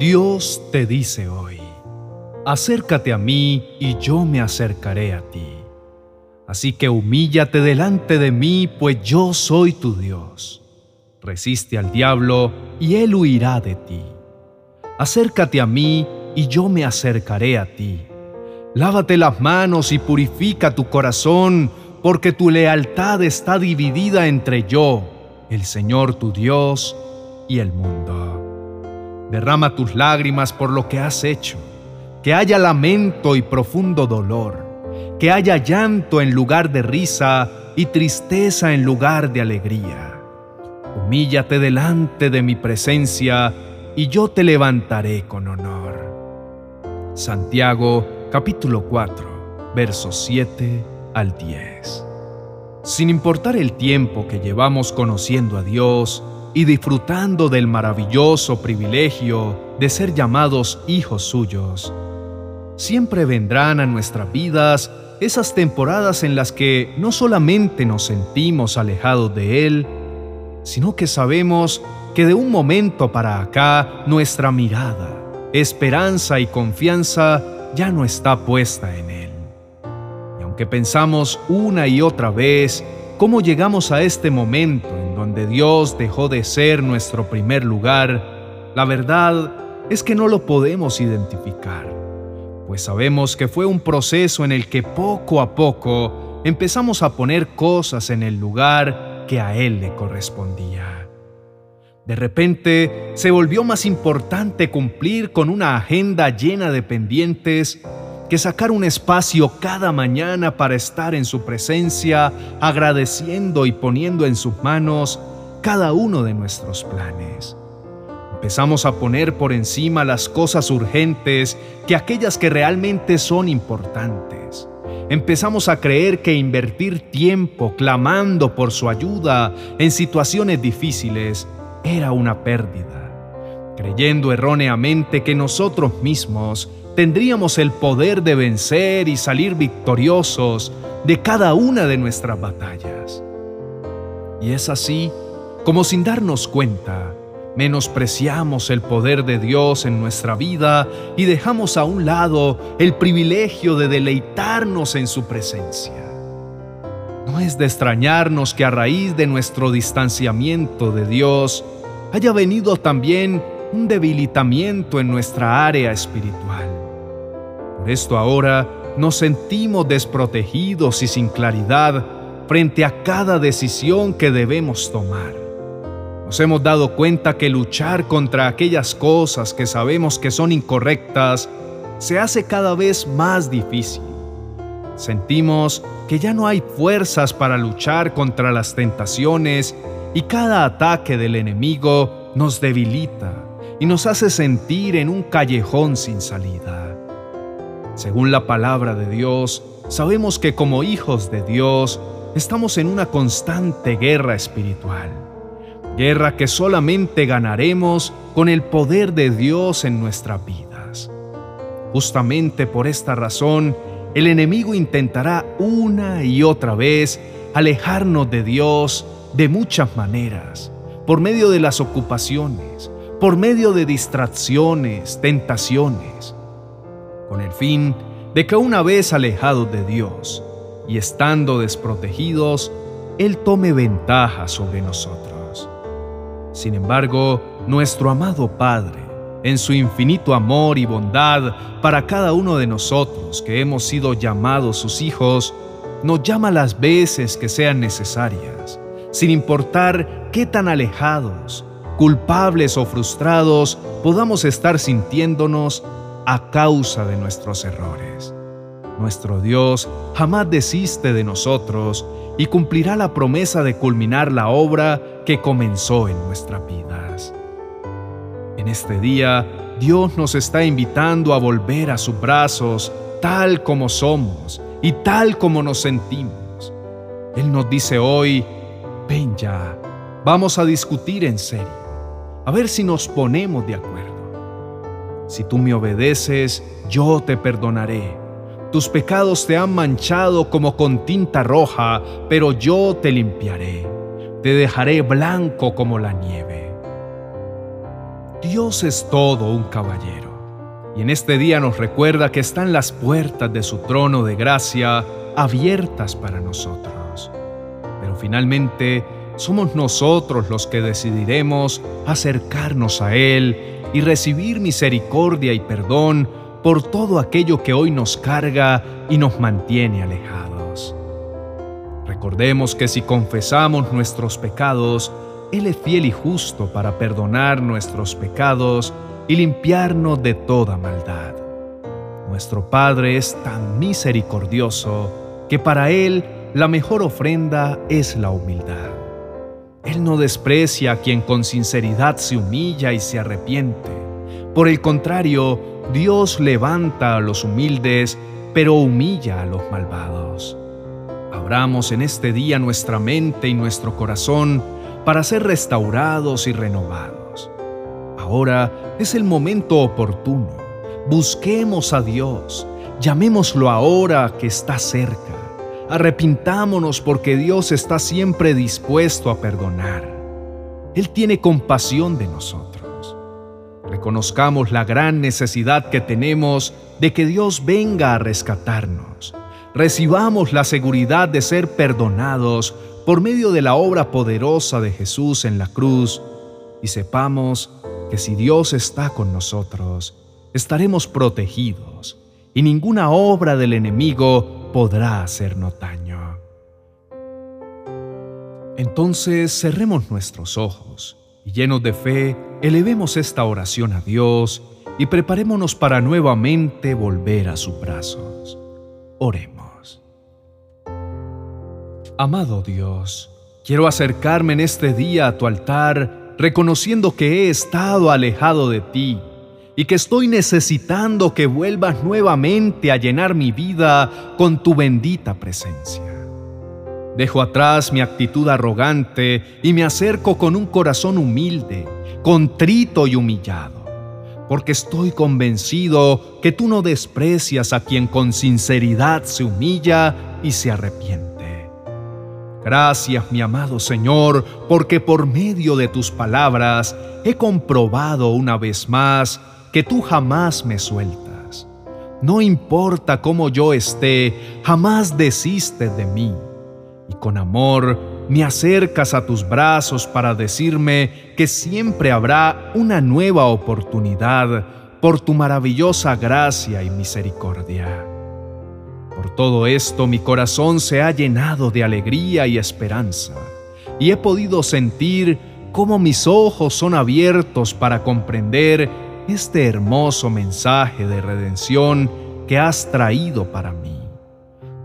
Dios te dice hoy, acércate a mí y yo me acercaré a ti. Así que humíllate delante de mí, pues yo soy tu Dios. Resiste al diablo y él huirá de ti. Acércate a mí y yo me acercaré a ti. Lávate las manos y purifica tu corazón, porque tu lealtad está dividida entre yo, el Señor tu Dios, y el mundo. Derrama tus lágrimas por lo que has hecho, que haya lamento y profundo dolor, que haya llanto en lugar de risa y tristeza en lugar de alegría. Humíllate delante de mi presencia y yo te levantaré con honor. Santiago capítulo 4, versos 7 al 10. Sin importar el tiempo que llevamos conociendo a Dios y disfrutando del maravilloso privilegio de ser llamados hijos suyos, siempre vendrán a nuestras vidas esas temporadas en las que no solamente nos sentimos alejados de Él, sino que sabemos que de un momento para acá nuestra mirada, esperanza y confianza ya no está puesta en Él. Y aunque pensamos una y otra vez cómo llegamos a este momento en donde Dios dejó de ser nuestro primer lugar, la verdad es que no lo podemos identificar, pues sabemos que fue un proceso en el que poco a poco empezamos a poner cosas en el lugar que a Él le correspondía. De repente se volvió más importante cumplir con una agenda llena de pendientes que sacar un espacio cada mañana para estar en su presencia, agradeciendo y poniendo en sus manos cada uno de nuestros planes. Empezamos a poner por encima las cosas urgentes que aquellas que realmente son importantes. Empezamos a creer que invertir tiempo clamando por su ayuda en situaciones difíciles era una pérdida, creyendo erróneamente que nosotros mismos tendríamos el poder de vencer y salir victoriosos de cada una de nuestras batallas. Y es así como sin darnos cuenta, menospreciamos el poder de Dios en nuestra vida y dejamos a un lado el privilegio de deleitarnos en su presencia. No es de extrañarnos que a raíz de nuestro distanciamiento de Dios haya venido también un debilitamiento en nuestra área espiritual. Por esto ahora nos sentimos desprotegidos y sin claridad frente a cada decisión que debemos tomar. Nos hemos dado cuenta que luchar contra aquellas cosas que sabemos que son incorrectas se hace cada vez más difícil. Sentimos que ya no hay fuerzas para luchar contra las tentaciones y cada ataque del enemigo nos debilita y nos hace sentir en un callejón sin salida. Según la palabra de Dios, sabemos que como hijos de Dios estamos en una constante guerra espiritual, guerra que solamente ganaremos con el poder de Dios en nuestras vidas. Justamente por esta razón, el enemigo intentará una y otra vez alejarnos de Dios de muchas maneras, por medio de las ocupaciones, por medio de distracciones, tentaciones, con el fin de que una vez alejados de Dios y estando desprotegidos, Él tome ventaja sobre nosotros. Sin embargo, nuestro amado Padre, en su infinito amor y bondad para cada uno de nosotros que hemos sido llamados sus hijos, nos llama las veces que sean necesarias sin importar qué tan alejados, culpables o frustrados podamos estar sintiéndonos a causa de nuestros errores. Nuestro Dios jamás desiste de nosotros y cumplirá la promesa de culminar la obra que comenzó en nuestras vidas. En este día, Dios nos está invitando a volver a sus brazos tal como somos y tal como nos sentimos. Él nos dice hoy, ven ya, vamos a discutir en serio, a ver si nos ponemos de acuerdo. Si tú me obedeces, yo te perdonaré. Tus pecados te han manchado como con tinta roja, pero yo te limpiaré. Te dejaré blanco como la nieve. Dios es todo un caballero, y en este día nos recuerda que están las puertas de su trono de gracia abiertas para nosotros. Pero finalmente somos nosotros los que decidiremos acercarnos a Él y recibir misericordia y perdón por todo aquello que hoy nos carga y nos mantiene alejados. Recordemos que si confesamos nuestros pecados, él es fiel y justo para perdonar nuestros pecados y limpiarnos de toda maldad. Nuestro Padre es tan misericordioso que para Él la mejor ofrenda es la humildad. Él no desprecia a quien con sinceridad se humilla y se arrepiente. Por el contrario, Dios levanta a los humildes, pero humilla a los malvados. Abramos en este día nuestra mente y nuestro corazón para ser restaurados y renovados. Ahora es el momento oportuno. Busquemos a Dios, llamémoslo ahora que está cerca. Arrepintámonos porque Dios está siempre dispuesto a perdonar. Él tiene compasión de nosotros. Reconozcamos la gran necesidad que tenemos de que Dios venga a rescatarnos. Recibamos la seguridad de ser perdonados por medio de la obra poderosa de Jesús en la cruz y sepamos que si Dios está con nosotros, estaremos protegidos y ninguna obra del enemigo podrá hacernos daño. Entonces cerremos nuestros ojos y llenos de fe, elevemos esta oración a Dios y preparémonos para nuevamente volver a sus brazos. Oremos. Amado Dios, quiero acercarme en este día a tu altar reconociendo que he estado alejado de ti y que estoy necesitando que vuelvas nuevamente a llenar mi vida con tu bendita presencia. Dejo atrás mi actitud arrogante y me acerco con un corazón humilde, contrito y humillado, porque estoy convencido que tú no desprecias a quien con sinceridad se humilla y se arrepiente. Gracias, mi amado Señor, porque por medio de tus palabras he comprobado una vez más que tú jamás me sueltas. No importa cómo yo esté, jamás desistes de mí. Y con amor me acercas a tus brazos para decirme que siempre habrá una nueva oportunidad por tu maravillosa gracia y misericordia. Por todo esto mi corazón se ha llenado de alegría y esperanza, y he podido sentir cómo mis ojos son abiertos para comprender este hermoso mensaje de redención que has traído para mí.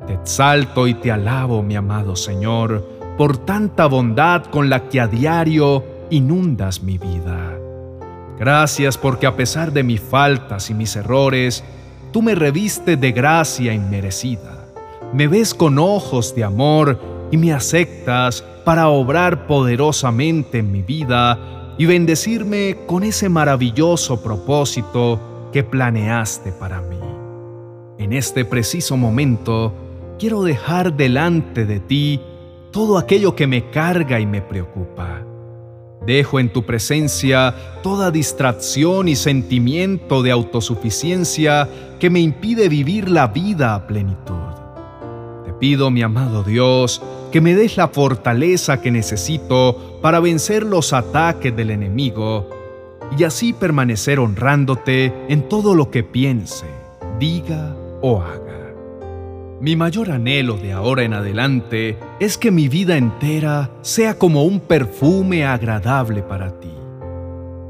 Te exalto y te alabo, mi amado Señor, por tanta bondad con la que a diario inundas mi vida. Gracias porque a pesar de mis faltas y mis errores, tú me reviste de gracia inmerecida. Me ves con ojos de amor y me aceptas para obrar poderosamente en mi vida y bendecirme con ese maravilloso propósito que planeaste para mí. En este preciso momento, quiero dejar delante de ti todo aquello que me carga y me preocupa Dejo en tu presencia toda distracción y sentimiento de autosuficiencia que me impide vivir la vida a plenitud. Pido, mi amado Dios, que me des la fortaleza que necesito para vencer los ataques del enemigo y así permanecer honrándote en todo lo que piense, diga o haga. Mi mayor anhelo de ahora en adelante es que mi vida entera sea como un perfume agradable para ti.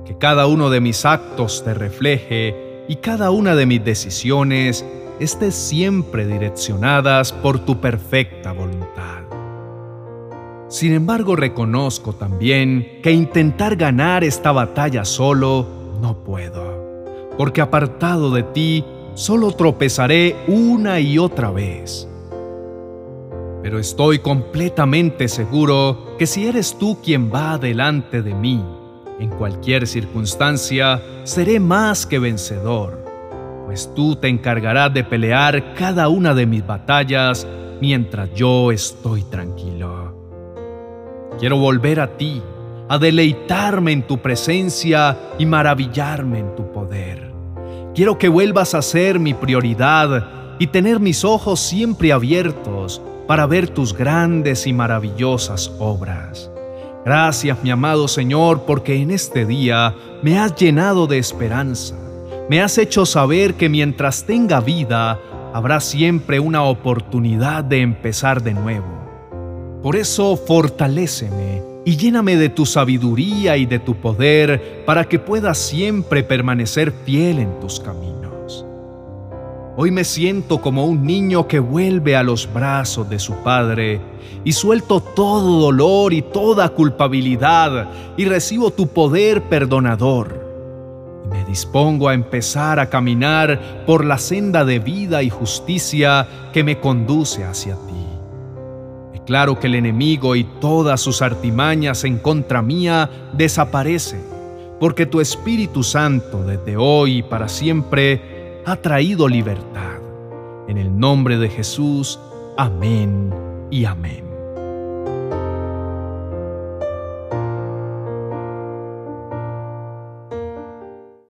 Que cada uno de mis actos te refleje y cada una de mis decisiones esté siempre direccionadas por tu perfecta voluntad. Sin embargo, reconozco también que intentar ganar esta batalla solo no puedo, porque apartado de ti solo tropezaré una y otra vez. Pero estoy completamente seguro que si eres tú quien va delante de mí, en cualquier circunstancia, seré más que vencedor, pues tú te encargarás de pelear cada una de mis batallas mientras yo estoy tranquilo. Quiero volver a ti, a deleitarme en tu presencia y maravillarme en tu poder. Quiero que vuelvas a ser mi prioridad y tener mis ojos siempre abiertos para ver tus grandes y maravillosas obras. Gracias, mi amado Señor, porque en este día me has llenado de esperanza. Me has hecho saber que mientras tenga vida, habrá siempre una oportunidad de empezar de nuevo. Por eso, fortaléceme y lléname de tu sabiduría y de tu poder para que pueda siempre permanecer fiel en tus caminos. Hoy me siento como un niño que vuelve a los brazos de su padre y suelto todo dolor y toda culpabilidad y recibo tu poder perdonador. Dispongo a empezar a caminar por la senda de vida y justicia que me conduce hacia ti. Claro que el enemigo y todas sus artimañas en contra mía desaparecen, porque tu Espíritu Santo desde hoy y para siempre ha traído libertad. En el nombre de Jesús, amén y amén.